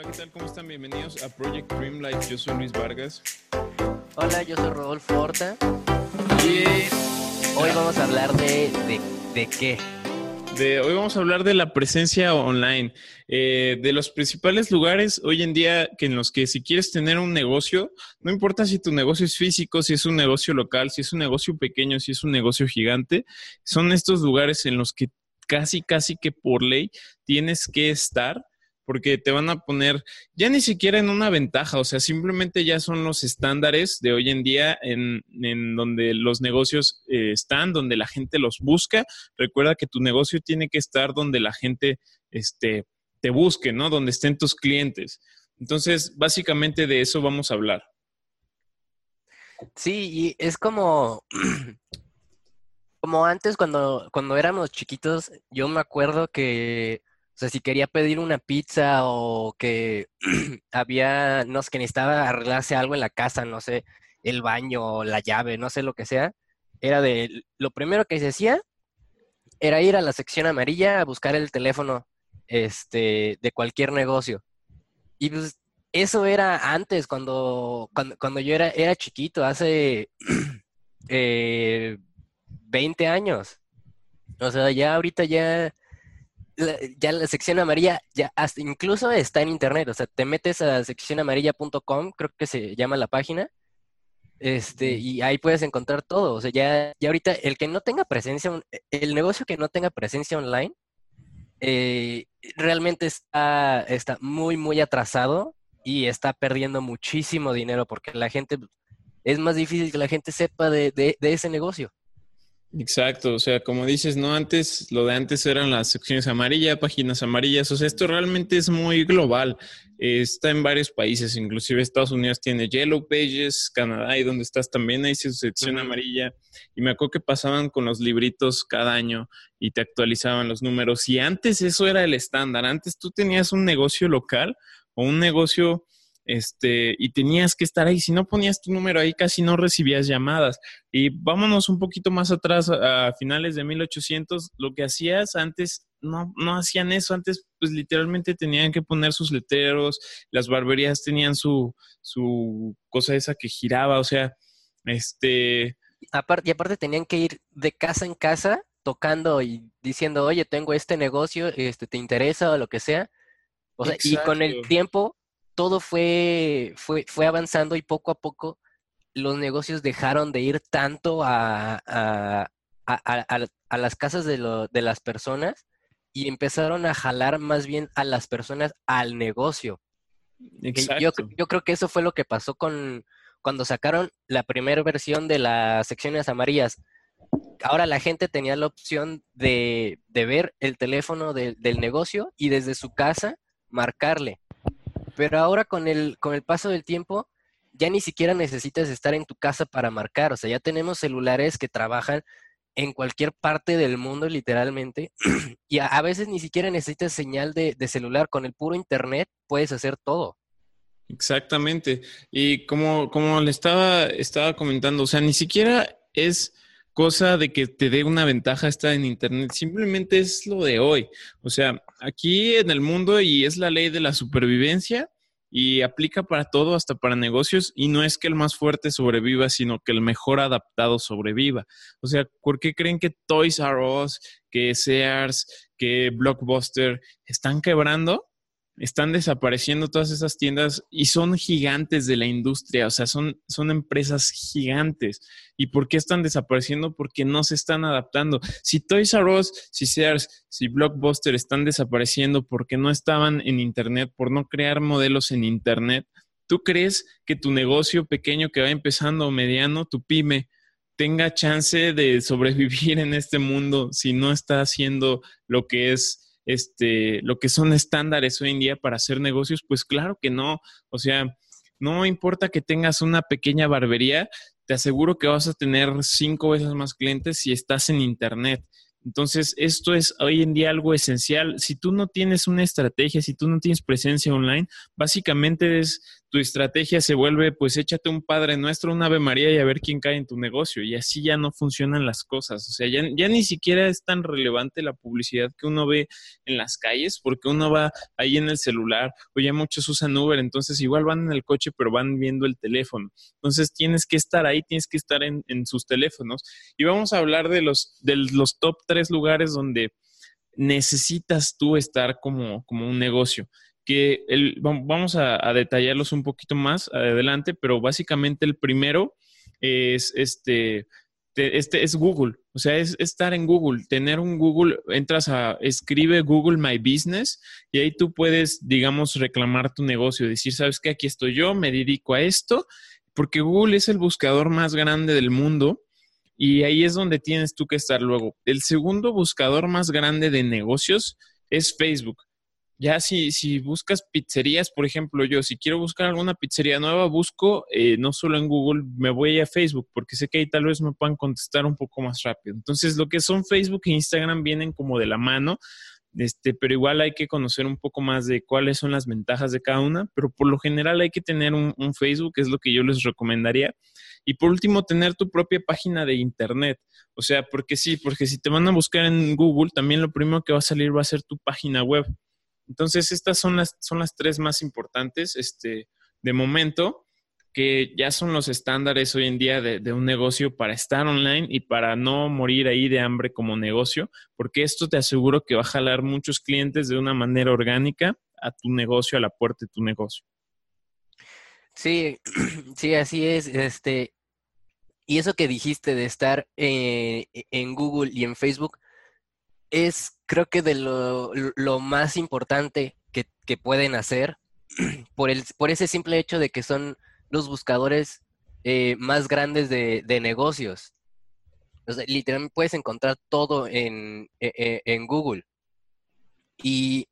Hola, ¿qué tal? ¿Cómo están? Bienvenidos a Project Dream Life. Yo soy Luis Vargas. Hola, yo soy Rodolfo Horta. Y hoy vamos a hablar de, de, de qué. De, hoy vamos a hablar de la presencia online, eh, de los principales lugares hoy en día que en los que si quieres tener un negocio, no importa si tu negocio es físico, si es un negocio local, si es un negocio pequeño, si es un negocio gigante, son estos lugares en los que casi, casi que por ley tienes que estar porque te van a poner ya ni siquiera en una ventaja, o sea, simplemente ya son los estándares de hoy en día en, donde los negocios eh, están, donde la gente los busca. Recuerda que tu negocio tiene que estar donde la gente este, te busque, ¿no? Donde estén tus clientes. Entonces, básicamente de eso vamos a hablar. Sí, y es como, como antes cuando, cuando éramos chiquitos, yo me acuerdo que sea, si quería pedir una pizza o que había, no sé, que necesitaba arreglarse algo en la casa, no sé, el baño o la llave, no sé lo que sea, era de, lo primero que se hacía era ir a la sección amarilla a buscar el teléfono este, de cualquier negocio. Y pues eso era antes, cuando, cuando, yo era, era chiquito, hace 20 eh, años. O sea, ya ahorita ya ya la sección amarilla, ya hasta incluso está en internet, o sea, te metes a seccionamarilla.com, creo que se llama la página, este, y ahí puedes encontrar todo, o sea, ya, ya ahorita el que no tenga presencia, el negocio que no tenga presencia online, eh, realmente está, está muy, muy atrasado y está perdiendo muchísimo dinero porque la gente, es más difícil que la gente sepa de, de ese negocio. Exacto, o sea, como dices, no antes, lo de antes eran las secciones amarillas, páginas amarillas, o sea, esto realmente es muy global, está en varios países, inclusive Estados Unidos tiene Yellow Pages, Canadá y donde estás también hay su sección amarilla, y me acuerdo que pasaban con los libritos cada año y te actualizaban los números, y antes eso era el estándar, antes tú tenías un negocio local o un negocio este, y tenías que estar ahí. Si no ponías tu número ahí, casi no recibías llamadas. Y vámonos un poquito más atrás, a, finales de 1800, lo que hacías antes, no, no hacían eso. Antes, pues literalmente tenían que poner sus letreros, las barberías tenían su, su cosa esa que giraba, o sea, este... Aparte, y aparte tenían que ir de casa en casa tocando y diciendo, oye, tengo este negocio, este, ¿te interesa o lo que sea? O sea, y con el tiempo todo fue, fue, fue avanzando y poco a poco los negocios dejaron de ir tanto a, las casas de, las personas y empezaron a jalar más bien a las personas al negocio. Yo, yo, creo que eso fue lo que pasó con cuando sacaron la primera versión de las secciones amarillas. Ahora la gente tenía la opción de, ver el teléfono del negocio y desde su casa marcarle. Pero ahora con el, con el paso del tiempo, ya ni siquiera necesitas estar en tu casa para marcar. O sea, ya tenemos celulares que trabajan en cualquier parte del mundo, literalmente. y a, veces ni siquiera necesitas señal de, de, celular. Con el puro internet puedes hacer todo. Exactamente. Y como, como le estaba, estaba comentando, o sea, ni siquiera es cosa de que te dé una ventaja estar en Internet, simplemente es lo de hoy. O sea, aquí en el mundo y es la ley de la supervivencia y aplica para todo, hasta para negocios, y no es que el más fuerte sobreviva, sino que el mejor adaptado sobreviva. O sea, ¿por qué creen que Toys R Us, que Sears, que Blockbuster están quebrando? Están desapareciendo todas esas tiendas y son gigantes de la industria, o sea, son, son empresas gigantes. ¿Y por qué están desapareciendo? Porque no se están adaptando. Si Toys R Us, si Sears, si Blockbuster están desapareciendo porque no estaban en Internet, por no crear modelos en Internet, ¿tú crees que tu negocio pequeño que va empezando o mediano, tu pyme, tenga chance de sobrevivir en este mundo si no está haciendo lo que es este, lo que son estándares hoy en día para hacer negocios, pues claro que no. O sea, no importa que tengas una pequeña barbería, te aseguro que vas a tener cinco veces más clientes si estás en Internet. Entonces, esto es hoy en día algo esencial. Si tú no tienes una estrategia, si tú no tienes presencia online, básicamente es tu estrategia se vuelve, pues échate un Padre Nuestro, un Ave María y a ver quién cae en tu negocio. Y así ya no funcionan las cosas. O sea, ya, ni siquiera es tan relevante la publicidad que uno ve en las calles, porque uno va ahí en el celular, o ya muchos usan Uber, entonces igual van en el coche, pero van viendo el teléfono. Entonces tienes que estar ahí, tienes que estar en, en sus teléfonos. Y vamos a hablar de los, de los top tres lugares donde necesitas tú estar como, como un negocio que el, vamos a, detallarlos un poquito más adelante, pero básicamente el primero es este, este es Google, o sea, es estar en Google, tener un Google, entras a, escribe Google My Business y ahí tú puedes, digamos, reclamar tu negocio, decir, sabes que aquí estoy yo, me dedico a esto, porque Google es el buscador más grande del mundo. Y ahí es donde tienes tú que estar luego. El segundo buscador más grande de negocios es Facebook. Ya si, si buscas pizzerías, por ejemplo, yo si quiero buscar alguna pizzería nueva, busco eh, no solo en Google, me voy a Facebook, porque sé que ahí tal vez me puedan contestar un poco más rápido. Entonces, lo que son Facebook e Instagram vienen como de la mano, este, pero igual hay que conocer un poco más de cuáles son las ventajas de cada una, pero por lo general hay que tener un, un Facebook, es lo que yo les recomendaría. Y por último, tener tu propia página de Internet. O sea, porque sí, porque si te van a buscar en Google, también lo primero que va a salir va a ser tu página web. Entonces, estas son las, son las tres más importantes este, de momento, que ya son los estándares hoy en día de, un negocio para estar online y para no morir ahí de hambre como negocio, porque esto te aseguro que va a jalar muchos clientes de una manera orgánica a tu negocio, a la puerta de tu negocio. Sí, sí, así es. Este, y eso que dijiste de estar eh, en Google y en Facebook, es creo que de lo, más importante que, pueden hacer por, el, por ese simple hecho de que son los buscadores eh, más grandes de, negocios. literalmente puedes encontrar todo en, e, e, en, Google. Y,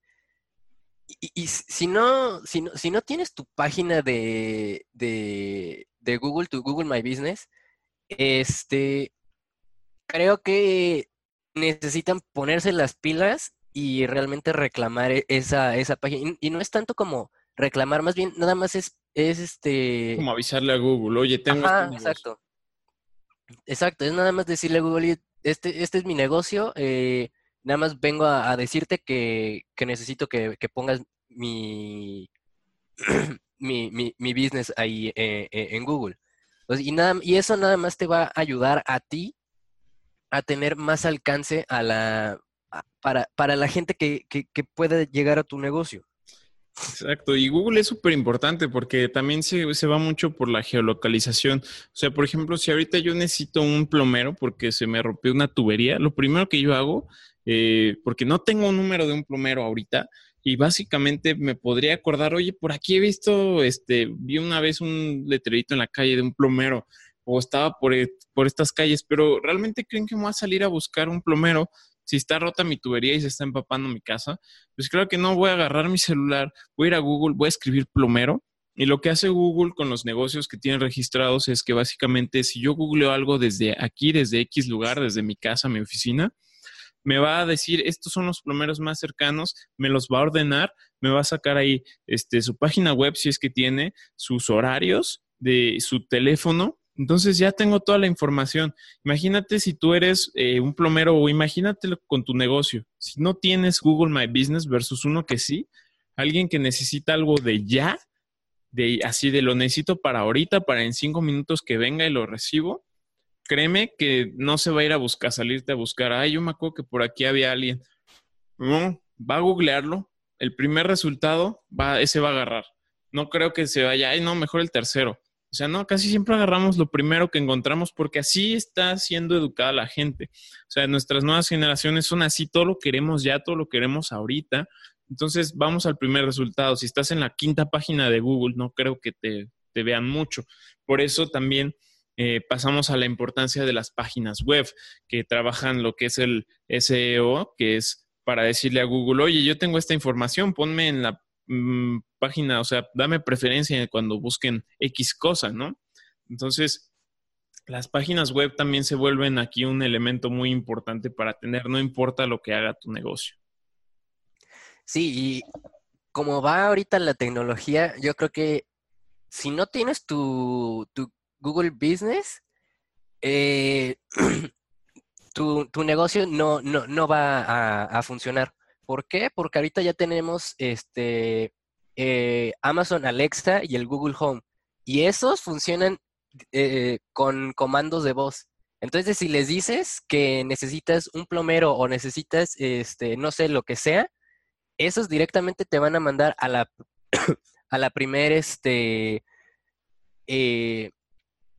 y, si, no, si, no, si no tienes tu página de, de, de Google, tu Google My Business, este, creo que necesitan ponerse las pilas y realmente reclamar e-, esa, esa página. Y, no es tanto como reclamar, más bien nada más es, es este... Como avisarle a Google, oye, tengo... Este exacto. Exacto, es nada más decirle a Google, este, este es mi negocio, eh, nada más vengo a, decirte que, necesito que, pongas mi, mi, mi, business ahí eh, eh, en Google. y, nada, y eso nada más te va a ayudar a ti a tener más alcance a la, para, para la gente que, que, pueda llegar a tu negocio. Exacto, y Google es súper importante porque también se, se, va mucho por la geolocalización. O sea, por ejemplo, si ahorita yo necesito un plomero porque se me rompió una tubería, lo primero que yo hago, eh, porque no tengo un número de un plomero ahorita, y básicamente me podría acordar, oye, por aquí he visto, este, vi una vez un letrerito en la calle de un plomero o estaba por, e, por estas calles, pero ¿realmente creen que me voy a salir a buscar un plomero si está rota mi tubería y se está empapando mi casa? Pues creo que no voy a agarrar mi celular, voy a ir a Google, voy a escribir plomero. Y lo que hace Google con los negocios que tienen registrados es que básicamente si yo googleo algo desde aquí, desde X lugar, desde mi casa, mi oficina, me va a decir, estos son los plomeros más cercanos, me los va a ordenar, me va a sacar ahí este, su página web si es que tiene, sus horarios de su teléfono entonces ya tengo toda la información. Imagínate si tú eres eh, un plomero o imagínatelo con tu negocio. Si no tienes Google My Business versus uno que sí, alguien que necesita algo de ya, de así de lo necesito para ahorita, para en cinco minutos que venga y lo recibo, créeme que no se va a ir a buscar, salirte a buscar, ay, yo me acuerdo que por aquí había alguien. No, va a googlearlo, el primer resultado, va, ese va a agarrar. No creo que se vaya, ay, no, mejor el tercero. O sea, no, casi siempre agarramos lo primero que encontramos porque así está siendo educada la gente. O sea, nuestras nuevas generaciones son así, todo lo queremos ya, todo lo queremos ahorita. Entonces, vamos al primer resultado. Si estás en la quinta página de Google, no creo que te, vean mucho. Por eso también eh, pasamos a la importancia de las páginas web que trabajan lo que es el SEO, que es para decirle a Google, oye, yo tengo esta información, ponme en la Mm, página, o sea, dame preferencia cuando busquen X cosa, ¿no? Entonces, las páginas web también se vuelven aquí un elemento muy importante para tener, no importa lo que haga tu negocio. Sí, y como va ahorita la tecnología, yo creo que si no tienes tu, Google Business, eh, tu, negocio no, no, va a, funcionar. ¿Por qué? Porque ahorita ya tenemos este eh, Amazon Alexa y el Google Home. Y esos funcionan eh, con comandos de voz. Entonces, si les dices que necesitas un plomero o necesitas, este, no sé, lo que sea, esos directamente te van a mandar a la, a la primer, este, eh,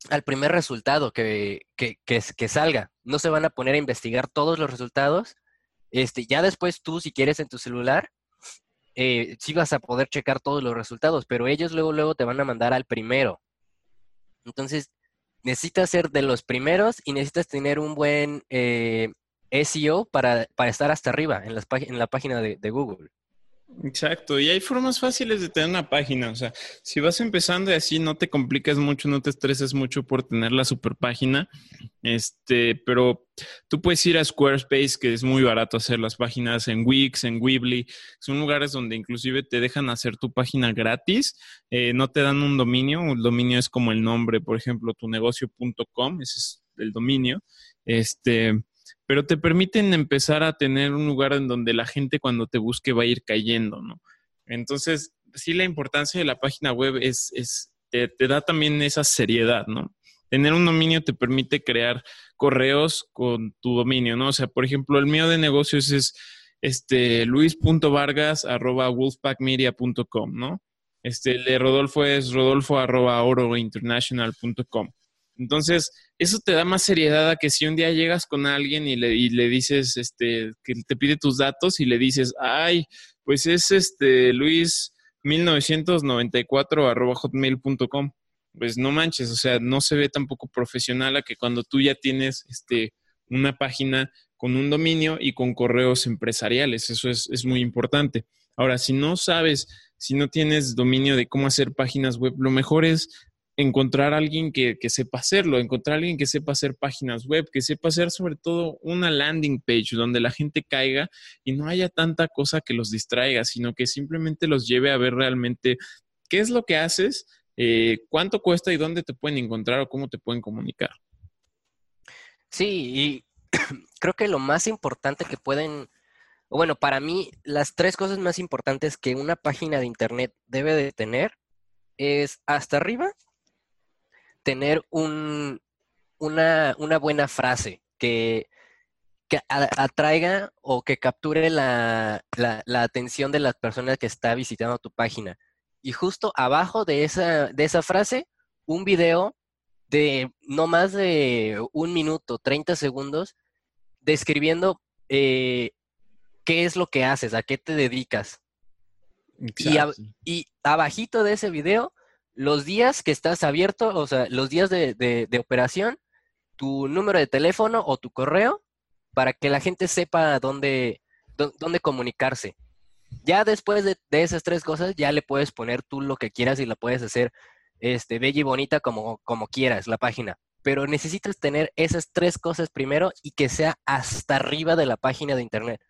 al primer resultado que, que, que, salga. No se van a poner a investigar todos los resultados. Este, ya después tú, si quieres en tu celular, eh, vas a poder checar todos los resultados, pero ellos luego, luego te van a mandar al primero. Entonces, necesitas ser de los primeros y necesitas tener un buen eh, SEO para, para, estar hasta arriba en, las en la página de Google. Exacto, y hay formas fáciles de tener una página, o sea, si vas empezando y así no te complicas mucho, no te estreses mucho por tener la super página, este, pero tú puedes ir a Squarespace, que es muy barato hacer las páginas en Wix, en Weebly, son lugares donde inclusive te dejan hacer tu página gratis, eh, no te dan un dominio, un dominio es como el nombre, por ejemplo, tunegocio.com, ese es el dominio, este, pero te permiten empezar a tener un lugar en donde la gente cuando te busque va a ir cayendo, ¿no? Entonces, sí, la importancia de la página web es, es te, da también esa seriedad, ¿no? Tener un dominio te permite crear correos con tu dominio, ¿no? O sea, por ejemplo, el mío de negocios es este luis.vargas arroba wolfpackmedia.com, ¿no? Este, el de Rodolfo es rodolfo arroba orointernational.com. Entonces, eso te da más seriedad a que si un día llegas con alguien y le, y le dices, este, que te pide tus datos y le dices, ay, pues es este Luis 1994 arroba hotmail.com. Pues no manches, o sea, no se ve tampoco profesional a que cuando tú ya tienes este, una página con un dominio y con correos empresariales. Eso es, es muy importante. Ahora, si no sabes, si no tienes dominio de cómo hacer páginas web, lo mejor es encontrar a alguien que, sepa hacerlo, encontrar a alguien que sepa hacer páginas web, que sepa hacer sobre todo una landing page donde la gente caiga y no haya tanta cosa que los distraiga, sino que simplemente los lleve a ver realmente qué es lo que haces, eh, cuánto cuesta y dónde te pueden encontrar o cómo te pueden comunicar. Sí, y creo que lo más importante que pueden, bueno, para mí las tres cosas más importantes que una página de internet debe de tener es hasta arriba tener un, una, buena frase que, atraiga o que capture la, atención de las personas que está visitando tu página. Y justo abajo de esa, de esa frase, un video de no más de un minuto, 30 segundos, describiendo eh, qué es lo que haces, a qué te dedicas. Y, y, abajito de ese video, los días que estás abierto, o sea, los días de, operación, tu número de teléfono o tu correo para que la gente sepa dónde, dónde comunicarse. Ya después de, esas tres cosas, ya le puedes poner tú lo que quieras y la puedes hacer este, bella y bonita como, como quieras, la página. Pero necesitas tener esas tres cosas primero y que sea hasta arriba de la página de internet.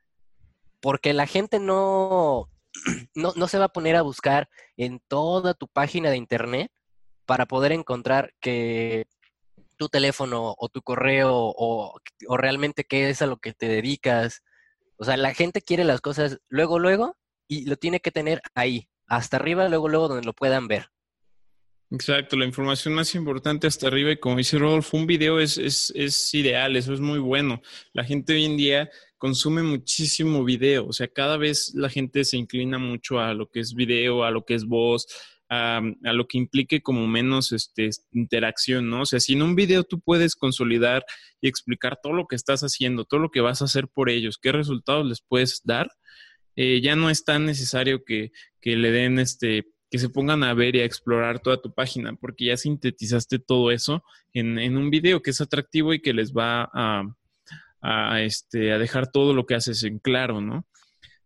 Porque la gente no, no, no se va a poner a buscar en toda tu página de internet para poder encontrar que tu teléfono o tu correo o, o, realmente qué es a lo que te dedicas. O sea, la gente quiere las cosas luego, luego y lo tiene que tener ahí, hasta arriba, luego, luego, donde lo puedan ver. Exacto, la información más importante hasta arriba y como dice Rodolfo, un video es, es, es ideal, eso es muy bueno. La gente hoy en día consume muchísimo video, o sea, cada vez la gente se inclina mucho a lo que es video, a lo que es voz, a, lo que implique como menos este, interacción, ¿no? O sea, si en un video tú puedes consolidar y explicar todo lo que estás haciendo, todo lo que vas a hacer por ellos, qué resultados les puedes dar, eh, ya no es tan necesario que, que le den este que se pongan a ver y a explorar toda tu página, porque ya sintetizaste todo eso en, un video que es atractivo y que les va a, a, este, a dejar todo lo que haces en claro, ¿no?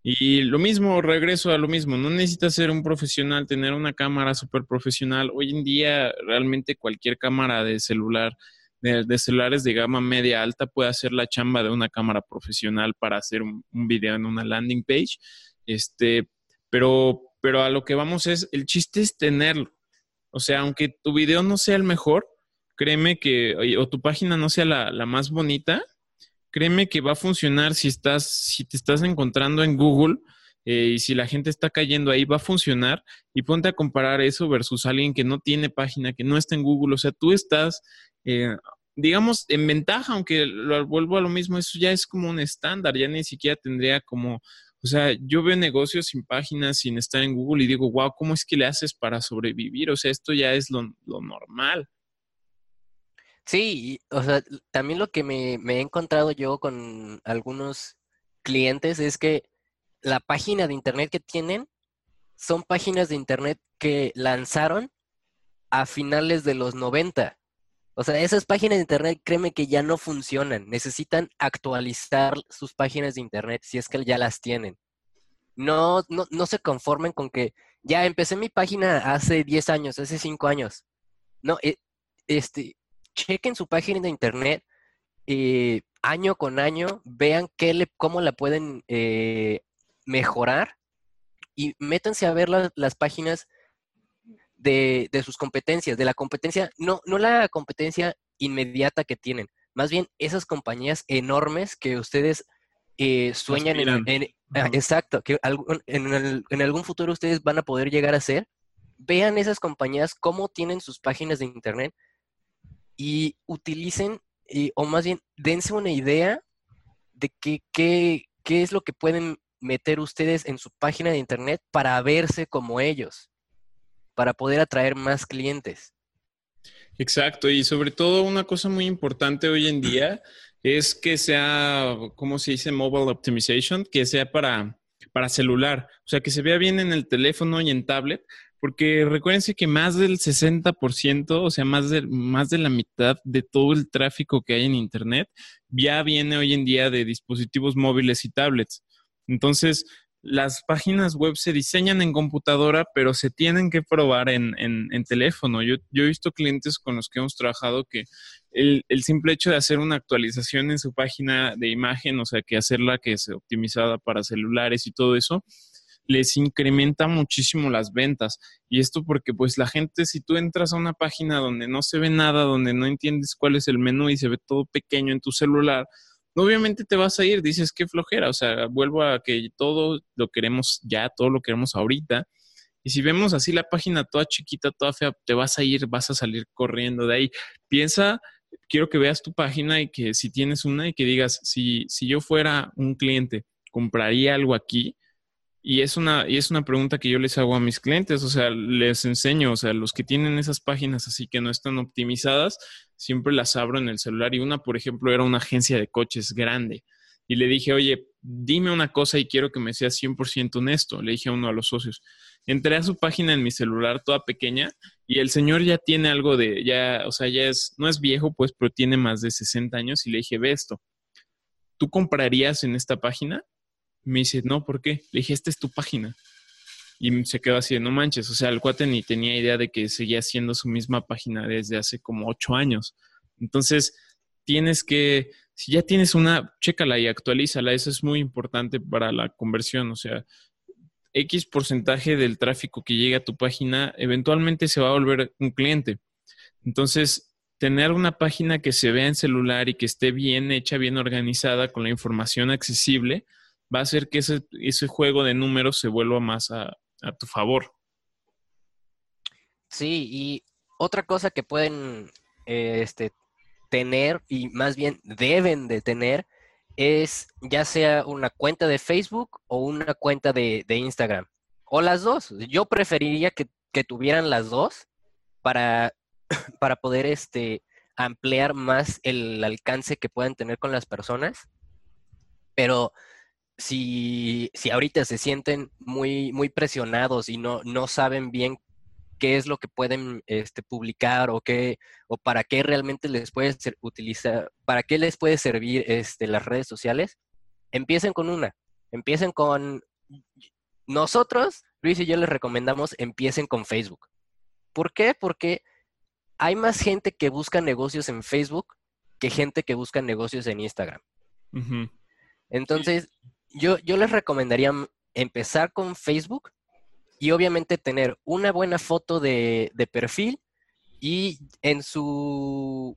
Y lo mismo, regreso a lo mismo, no necesitas ser un profesional, tener una cámara súper profesional. Hoy en día realmente cualquier cámara de celular de, celulares de gama media alta puede hacer la chamba de una cámara profesional para hacer un, un video en una landing page. Este, pero, pero a lo que vamos es, el chiste es tenerlo. O sea, aunque tu video no sea el mejor, créeme que, o tu página no sea la, la más bonita, créeme que va a funcionar si estás, si te estás encontrando en Google eh, y si la gente está cayendo ahí, va a funcionar. Y ponte a comparar eso versus alguien que no tiene página, que no está en Google. O sea, tú estás, eh, digamos, en ventaja, aunque lo vuelvo a lo mismo, eso ya es como un estándar, ya ni siquiera tendría como, o sea, yo veo negocios sin páginas, sin estar en Google y digo, wow, ¿cómo es que le haces para sobrevivir? O sea, esto ya es lo, normal. Sí, o sea, también lo que me, he encontrado yo con algunos clientes es que la página de internet que tienen son páginas de internet que lanzaron a finales de los 90. O sea, esas páginas de internet, créeme que ya no funcionan. Necesitan actualizar sus páginas de internet si es que ya las tienen. No, no, no se conformen con que ya empecé mi página hace 10 años, hace 5 años. No, eh, este, chequen su página de internet eh, año con año, vean qué le, cómo la pueden eh, mejorar y métanse a ver las páginas de, sus competencias, de la competencia, no, no la competencia inmediata que tienen, más bien esas compañías enormes que ustedes eh, sueñan en, ah, exacto, que en, en, algún futuro ustedes van a poder llegar a ser. Vean esas compañías cómo tienen sus páginas de internet y utilicen, o más bien, dense una idea de qué, qué, qué es lo que pueden meter ustedes en su página de internet para verse como ellos, para poder atraer más clientes. Exacto, y sobre todo una cosa muy importante hoy en día es que sea, ¿cómo se dice? Mobile Optimization, que sea para, para celular, o sea, que se vea bien en el teléfono y en tablet, porque recuérdense que más del 60%, o sea, más de, más de la mitad de todo el tráfico que hay en Internet ya viene hoy en día de dispositivos móviles y tablets. Entonces, las páginas web se diseñan en computadora, pero se tienen que probar en, teléfono. Yo, he visto clientes con los que hemos trabajado que el, simple hecho de hacer una actualización en su página de imagen, o sea, que hacerla que es optimizada para celulares y todo eso, les incrementa muchísimo las ventas. Y esto porque pues la gente, si tú entras a una página donde no se ve nada, donde no entiendes cuál es el menú y se ve todo pequeño en tu celular, obviamente te vas a ir, dices qué flojera, o sea, vuelvo a que todo lo queremos ya, todo lo queremos ahorita. Y si vemos así la página toda chiquita, toda fea, te vas a ir, vas a salir corriendo de ahí. Piensa, quiero que veas tu página y que si tienes una y que digas, si, si yo fuera un cliente, compraría algo aquí, y es una, y es una pregunta que yo les hago a mis clientes, o sea, les enseño, o sea, los que tienen esas páginas así que no están optimizadas, siempre las abro en el celular. Y una, por ejemplo, era una agencia de coches grande. Y le dije, oye, dime una cosa y quiero que me seas 100% honesto. Le dije a uno de los socios. Entré a su página en mi celular, toda pequeña, y el señor ya tiene algo de, ya, o sea, ya es, no es viejo, pues, pero tiene más de 60 años. Y le dije, ve esto. ¿Tú comprarías en esta página? Me dice, no, ¿por qué? Le dije, esta es tu página. Y se quedó así, no manches, o sea, el cuate ni tenía idea de que seguía haciendo su misma página desde hace como ocho años. Entonces, tienes que, si ya tienes una, chécala y actualízala, eso es muy importante para la conversión, o sea, X porcentaje del tráfico que llega a tu página eventualmente se va a volver un cliente. Entonces, tener una página que se vea en celular y que esté bien hecha, bien organizada, con la información accesible, va a hacer que ese, ese juego de números se vuelva más a, tu favor. Sí, y otra cosa que pueden este, tener y más bien deben de tener es ya sea una cuenta de Facebook o una cuenta de, Instagram. O las dos. Yo preferiría que, tuvieran las dos para, para poder este, ampliar más el alcance que puedan tener con las personas. Pero si, si ahorita se sienten muy, muy presionados y no, no saben bien qué es lo que pueden este, publicar o qué o para qué realmente les puede ser, utilizar, para qué les puede servir este, las redes sociales, empiecen con una, empiecen con nosotros, Luis y yo les recomendamos empiecen con Facebook. ¿Por qué? Porque hay más gente que busca negocios en Facebook que gente que busca negocios en Instagram. Entonces, yo, yo les recomendaría empezar con Facebook y obviamente tener una buena foto de, perfil y en su,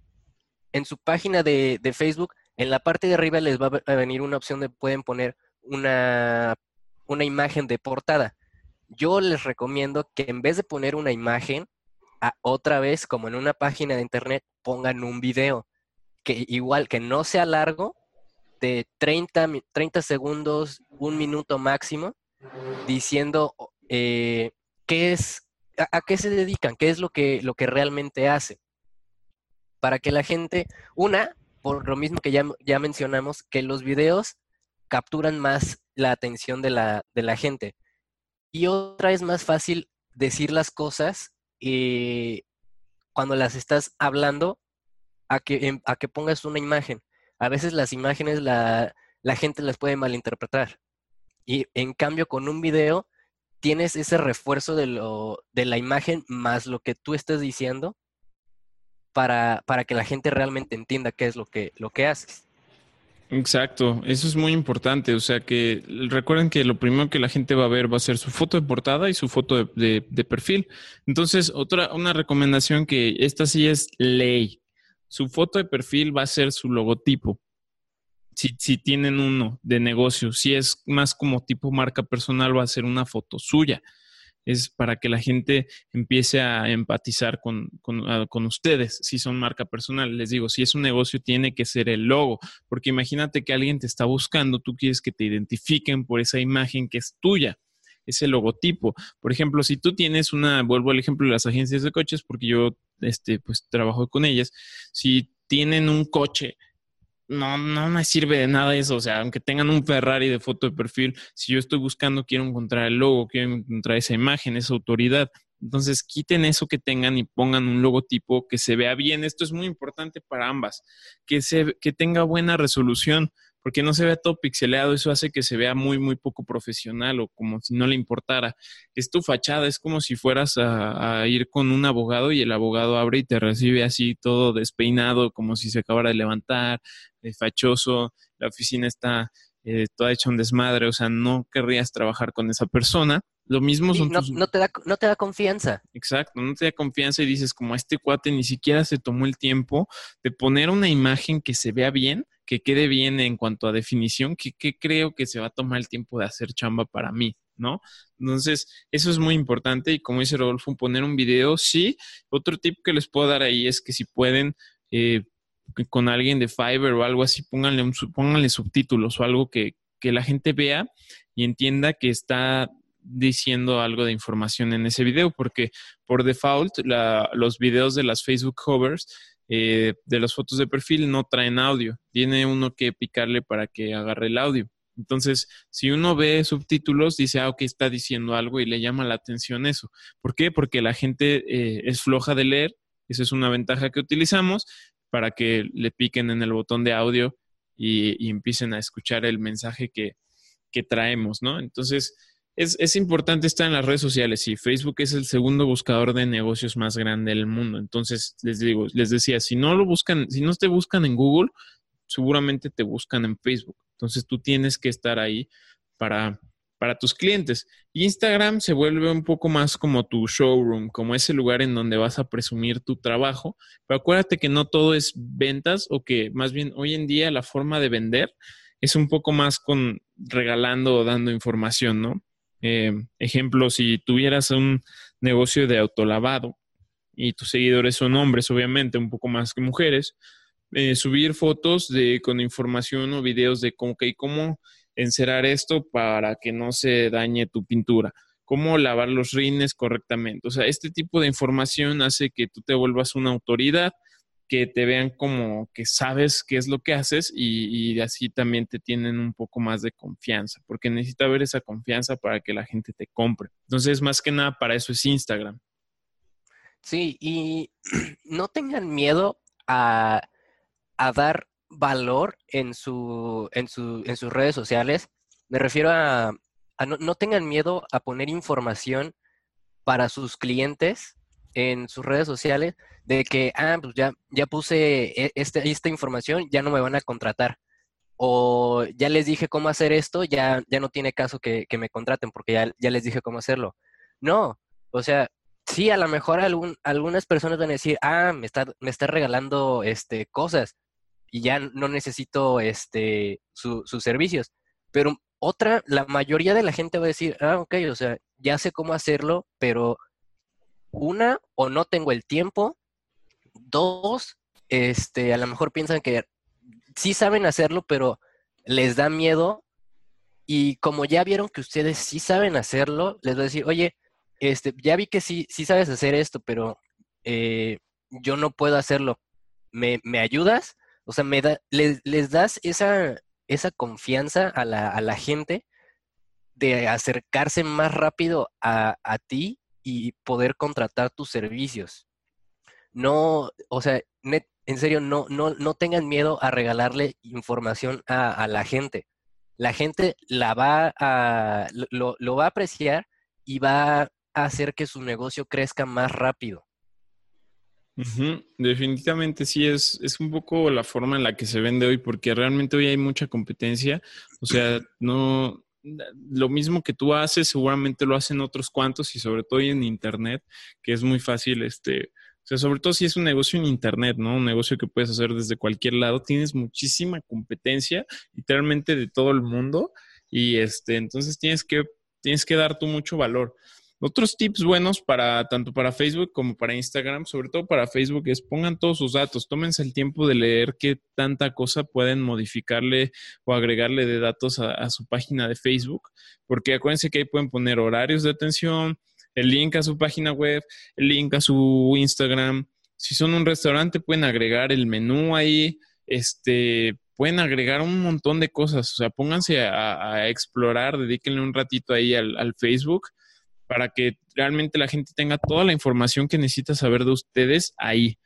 en su página de, de, Facebook, en la parte de arriba les va a venir una opción de pueden poner una, una imagen de portada. Yo les recomiendo que en vez de poner una imagen, otra vez, como en una página de internet, pongan un video. Que igual que no sea largo, de 30, 30 segundos, un minuto máximo, diciendo eh, qué es, a, qué se dedican, qué es lo que, lo que realmente hacen. Para que la gente, una, por lo mismo que ya, ya mencionamos, que los videos capturan más la atención de la, de la gente. Y otra es más fácil decir las cosas eh, cuando las estás hablando a que, a que pongas una imagen. A veces las imágenes la, la gente las puede malinterpretar. Y en cambio con un video tienes ese refuerzo de, lo, de la imagen más lo que tú estás diciendo para, para que la gente realmente entienda qué es lo que, lo que haces. Exacto, eso es muy importante. O sea que recuerden que lo primero que la gente va a ver va a ser su foto de portada y su foto de, de, perfil. Entonces, otra, una recomendación que esta sí es ley. Su foto de perfil va a ser su logotipo. Si, si tienen uno de negocio, si es más como tipo marca personal, va a ser una foto suya es para que la gente empiece a empatizar con, ah, con, ustedes, si son marca personal. Les digo, si es un negocio, tiene que ser el logo, porque imagínate que alguien te está buscando, tú quieres que te identifiquen por esa imagen que es tuya ese logotipo. Por ejemplo, si tú tienes una, vuelvo al ejemplo de las agencias de coches, porque yo este, pues trabajo con ellas, si tienen un coche no, no me sirve de nada eso. O sea, aunque tengan un Ferrari de foto de perfil, si yo estoy buscando, quiero encontrar el logo, quiero encontrar esa imagen, esa autoridad. Entonces, quiten eso que tengan y pongan un logotipo que se vea bien. Esto es muy importante para ambas, que, se, que tenga buena resolución porque no se vea todo pixeleado, eso hace que se vea muy, muy poco profesional o como si no le importara. Es tu fachada, es como si fueras a, ir con un abogado y el abogado abre y te recibe así todo despeinado, como si se acabara de levantar, fachoso, la oficina está eh, toda hecha un desmadre, o sea, no querrías trabajar con esa persona. Lo mismo son no, no, te da, no te da confianza. Exacto, no te da confianza y dices como este cuate ni siquiera se tomó el tiempo de poner una imagen que se vea bien que quede bien en cuanto a definición, que, creo que se va a tomar el tiempo de hacer chamba para mí, ¿no? Entonces, eso es muy importante y como dice Rodolfo, poner un video, sí. Otro tip que les puedo dar ahí es que si pueden, eh, con alguien de Fiverr o algo así, pónganle, un, pónganle subtítulos o algo que, que la gente vea y entienda que está diciendo algo de información en ese video, porque por default los videos de las Facebook covers eh, de las fotos de perfil no traen audio. Tiene uno que picarle para que agarre el audio. Entonces, si uno ve subtítulos, dice, ah, ok, está diciendo algo y le llama la atención eso. ¿Por qué? Porque la gente eh, es floja de leer. Esa es una ventaja que utilizamos para que le piquen en el botón de audio y, empiecen a escuchar el mensaje que, que traemos, ¿no? Entonces, es, importante estar en las redes sociales y Facebook es el segundo buscador de negocios más grande del mundo. Entonces, les digo, les decía, si no lo buscan, si no te buscan en Google, seguramente te buscan en Facebook. Entonces, tú tienes que estar ahí para, para tus clientes. Instagram se vuelve un poco más como tu showroom, como ese lugar en donde vas a presumir tu trabajo. Pero acuérdate que no todo es ventas o que más bien hoy en día la forma de vender es un poco más con regalando o dando información, ¿no? Eh, ejemplo, si tuvieras un negocio de autolavado y tus seguidores son hombres, obviamente, un poco más que mujeres, eh, subir fotos de, con información o videos de cómo, cómo encerar esto para que no se dañe tu pintura, cómo lavar los rines correctamente. O sea, este tipo de información hace que tú te vuelvas una autoridad que te vean como que sabes qué es lo que haces y, así también te tienen un poco más de confianza, porque necesita haber esa confianza para que la gente te compre. Entonces, más que nada, para eso es Instagram. Sí, y no tengan miedo a, dar valor en, su, en, su, en sus redes sociales. Me refiero a, no, no tengan miedo a poner información para sus clientes en sus redes sociales de que, ah, pues ya, ya puse e, este, esta información, ya no me van a contratar. O ya les dije cómo hacer esto, ya, ya no tiene caso que, me contraten porque ya, ya les dije cómo hacerlo. No, o sea, sí, a lo mejor algunas personas van a decir, ah, me está, me está regalando este, cosas y ya no necesito este, sus servicios. Pero otra, la mayoría de la gente va a decir, ah, ok, o sea, ya sé cómo hacerlo, pero una, o no tengo el tiempo, dos, este, a lo mejor piensan que sí saben hacerlo, pero les da miedo. Y como ya vieron que ustedes sí saben hacerlo, les voy a decir, oye, este, ya vi que sí, sí sabes hacer esto, pero eh, yo no puedo hacerlo. ¿Me, me ayudas? O sea, me da, les, les das esa, esa confianza a la, a la, gente de acercarse más rápido a, a ti y poder contratar tus servicios. No, o sea, en serio, no, no, no tengan miedo a regalarle información a, la gente. La gente la va a, lo, lo va a apreciar y va a hacer que su negocio crezca más rápido. Definitivamente sí, es, es un poco la forma en la que se vende hoy, porque realmente hoy hay mucha competencia. O sea, no, lo mismo que tú haces, seguramente lo hacen otros cuantos y sobre todo en Internet, que es muy fácil, este, o sea, sobre todo si es un negocio en Internet, ¿no? Un negocio que puedes hacer desde cualquier lado, tienes muchísima competencia, literalmente de todo el mundo, y este, entonces tienes que, tienes que dar tú mucho valor. Otros tips buenos para tanto para Facebook como para Instagram, sobre todo para Facebook, es pongan todos sus datos, tómense el tiempo de leer qué tanta cosa pueden modificarle o agregarle de datos a, su página de Facebook, porque acuérdense que ahí pueden poner horarios de atención, el link a su página web, el link a su Instagram. Si son un restaurante, pueden agregar el menú ahí, este, pueden agregar un montón de cosas. O sea, pónganse a, explorar, dedíquenle un ratito ahí al Facebook para que realmente la gente tenga toda la información que necesita saber de ustedes ahí.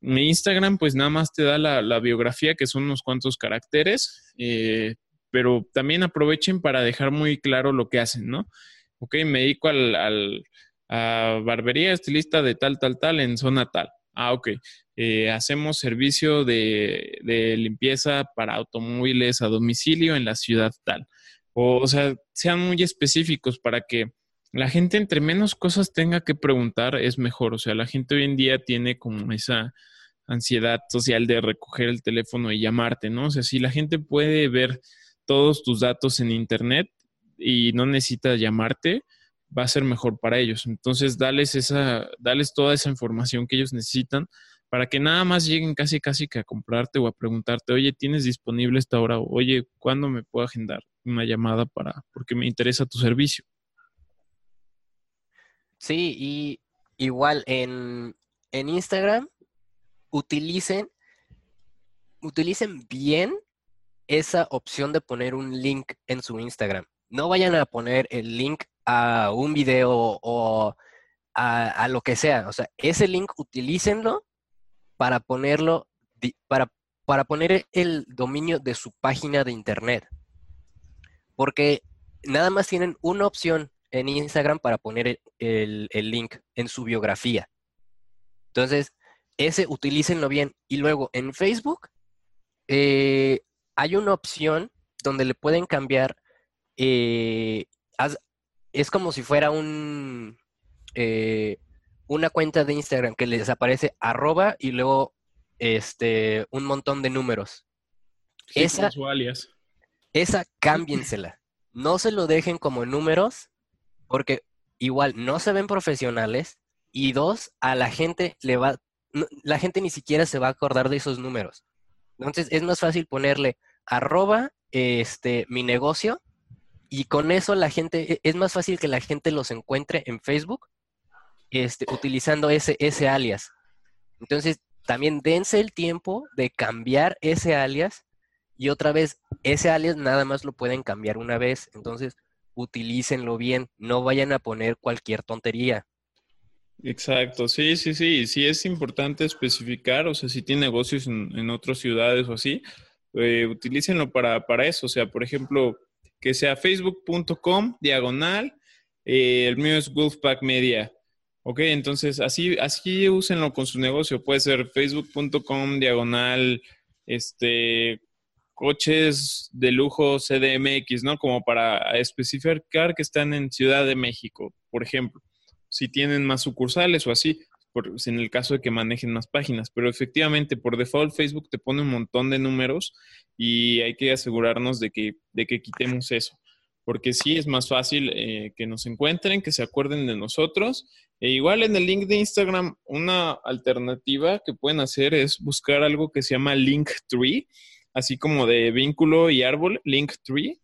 Mi Instagram, pues nada más te da la, biografía, que son unos cuantos caracteres, eh, pero también aprovechen para dejar muy claro lo que hacen, ¿no? Ok, me dedico al, a barbería estilista de tal, tal, tal en zona tal. Ah, ok. Eh, hacemos servicio de, limpieza para automóviles a domicilio en la ciudad tal. O sea, sean muy específicos para que la gente entre menos cosas tenga que preguntar es mejor. O sea, la gente hoy en día tiene como esa ansiedad social de recoger el teléfono y llamarte, ¿no? O sea, si la gente puede ver todos tus datos en Internet y no necesita llamarte, va a ser mejor para ellos. Entonces, dales esa, dales toda esa información que ellos necesitan para que nada más lleguen casi casi que a comprarte o a preguntarte, oye, ¿tienes disponible esta hora? Oye, ¿cuándo me puedo agendar una llamada para, porque me interesa tu servicio? Sí, y igual en, Instagram utilicen, utilicen bien esa opción de poner un link en su Instagram. No vayan a poner el link a un video o a, lo que sea. O sea, ese link utilícenlo para ponerlo, para, para poner el dominio de su página de internet. Porque nada más tienen una opción en Instagram para poner el, link en su biografía. Entonces, ese utilícenlo bien. Y luego en Facebook eh, hay una opción donde le pueden cambiar. Eh, es como si fuera un eh, una cuenta de Instagram que les aparece arroba y luego este un montón de números. esa, esa cámbiensela. No se lo dejen como números porque igual no se ven profesionales y dos, a la gente le va, la gente ni siquiera se va a acordar de esos números. Entonces es más fácil ponerle arroba este, mi negocio y con eso la gente, e, es más fácil que la gente los encuentre en Facebook este, utilizando ese, ese alias. Entonces también dense el tiempo de cambiar ese alias y otra vez, ese alias nada más lo pueden cambiar una vez. Entonces, utilícenlo bien, no vayan a poner cualquier tontería. Exacto, sí, sí, sí, sí es importante especificar, o sea, si tiene negocios en, otras ciudades o así, eh, utilícenlo para, para, eso, o sea, por ejemplo, que sea facebook.com diagonal, eh, el mío es Wolfpack Media, Ok, entonces así, así úsenlo con su negocio. Puede ser facebook.com diagonal, este, coches de lujo CDMX, ¿no? Como para especificar que están en Ciudad de México, por ejemplo. Si tienen más sucursales o así, por, en el caso de que manejen más páginas. Pero efectivamente, por default, Facebook te pone un montón de números y hay que asegurarnos de que, de que quitemos eso porque sí es más fácil eh, que nos encuentren, que se acuerden de nosotros. E igual en el link de Instagram, una alternativa que pueden hacer es buscar algo que se llama Linktree, así como de vínculo y árbol, Linktree.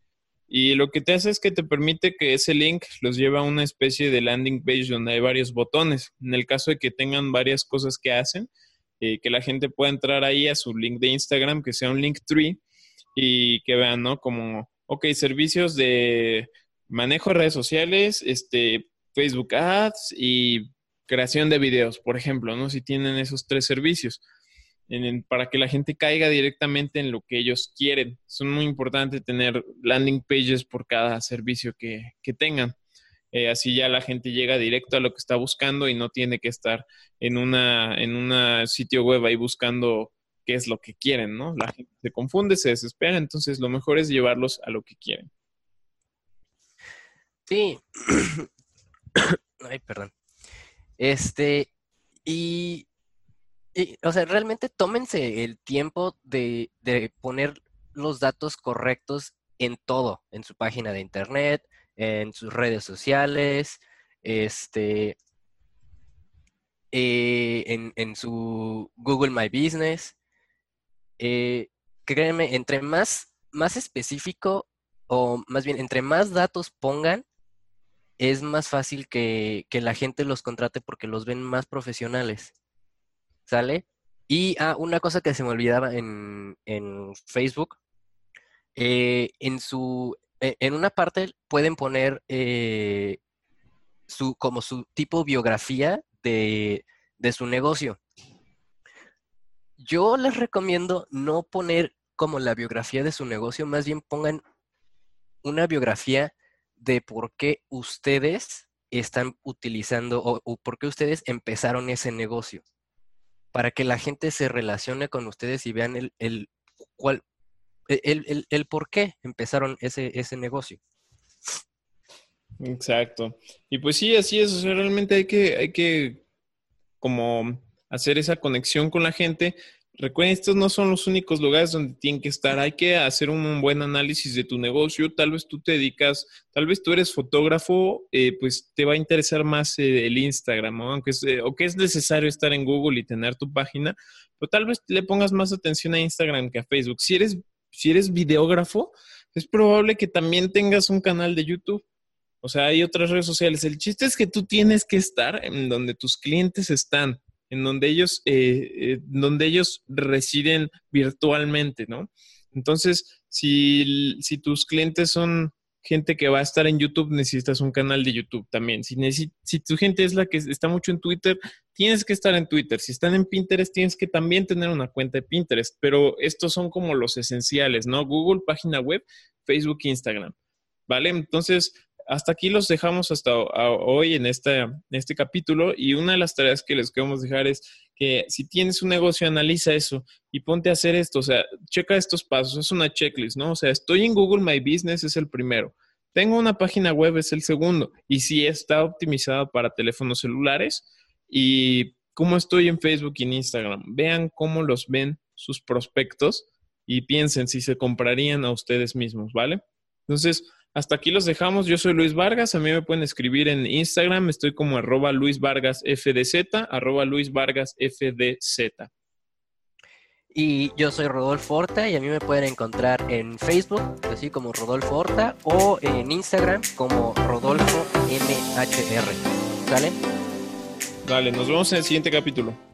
Y lo que te hace es que te permite que ese link los lleve a una especie de landing page donde hay varios botones. En el caso de que tengan varias cosas que hacen, eh, que la gente pueda entrar ahí a su link de Instagram, que sea un Linktree, y que vean, ¿no? Como ok, servicios de manejo de redes sociales, este, Facebook Ads y creación de videos, por ejemplo, ¿no? Si tienen esos tres servicios, para que la gente caiga directamente en lo que ellos quieren. Es muy importante tener landing pages por cada servicio que, tengan. Eh, así ya la gente llega directo a lo que está buscando y no tiene que estar en una en sitio web ahí buscando qué es lo que quieren, ¿no? La gente se confunde, se desespera, entonces lo mejor es llevarlos a lo que quieren. Sí. Ay, perdón. Este, y, o sea, realmente tómense el tiempo de, de poner los datos correctos en todo, en su página de internet, en sus redes sociales, este, eh, en, en, su Google My Business eh, créeme, entre más, más específico o más bien entre más datos pongan, es más fácil que, la gente los contrate porque los ven más profesionales. ¿Sale? Y ah, una cosa que se me olvidaba en, Facebook, eh, en su e, en una parte pueden poner eh, su como su tipo biografía de, de su negocio. Yo les recomiendo no poner como la biografía de su negocio, más bien pongan una biografía de por qué ustedes están utilizando o, por qué ustedes empezaron ese negocio. Para que la gente se relacione con ustedes y vean el, el, cuál, el, el por qué empezaron ese, ese negocio. Exacto. Y pues sí, así es. realmente hay que, hay que como hacer esa conexión con la gente. Recuerden, estos no son los únicos lugares donde tienen que estar. Hay que hacer un, buen análisis de tu negocio. Tal vez tú te dedicas, tal vez tú eres fotógrafo, eh, pues te va a interesar más eh, el Instagram, aunque es, eh, o que es necesario estar en Google y tener tu página, pero tal vez le pongas más atención a Instagram que a Facebook. Si eres, si eres videógrafo, es probable que también tengas un canal de YouTube. O sea, hay otras redes sociales. El chiste es que tú tienes que estar en donde tus clientes están en donde ellos, eh, eh, donde ellos residen virtualmente, ¿no? Entonces, si, si, tus clientes son gente que va a estar en YouTube, necesitas un canal de YouTube también. Si, si tu gente es la que está mucho en Twitter, tienes que estar en Twitter. Si están en Pinterest, tienes que también tener una cuenta de Pinterest. Pero estos son como los esenciales, ¿no? Google, página web, Facebook, Instagram. ¿Vale? Entonces, hasta aquí los dejamos hasta hoy en este, este capítulo y una de las tareas que les queremos dejar es que si tienes un negocio, analiza eso y ponte a hacer esto, o sea, checa estos pasos, es una checklist, ¿no? O sea, estoy en Google My Business, es el primero. Tengo una página web, es el segundo. Y si está optimizada para teléfonos celulares y cómo estoy en Facebook y en Instagram. Vean cómo los ven sus prospectos y piensen si se comprarían a ustedes mismos, ¿vale? Entonces, hasta aquí los dejamos. Yo soy Luis Vargas. A mí me pueden escribir en Instagram. Estoy como arroba Luis Vargas FDZ, arroba Luis Vargas FDZ. Y yo soy Rodolfo Horta y a mí me pueden encontrar en Facebook, así como Rodolfo Horta, o en Instagram como Rodolfo MHR. ¿Sale? Dale, nos vemos en el siguiente capítulo.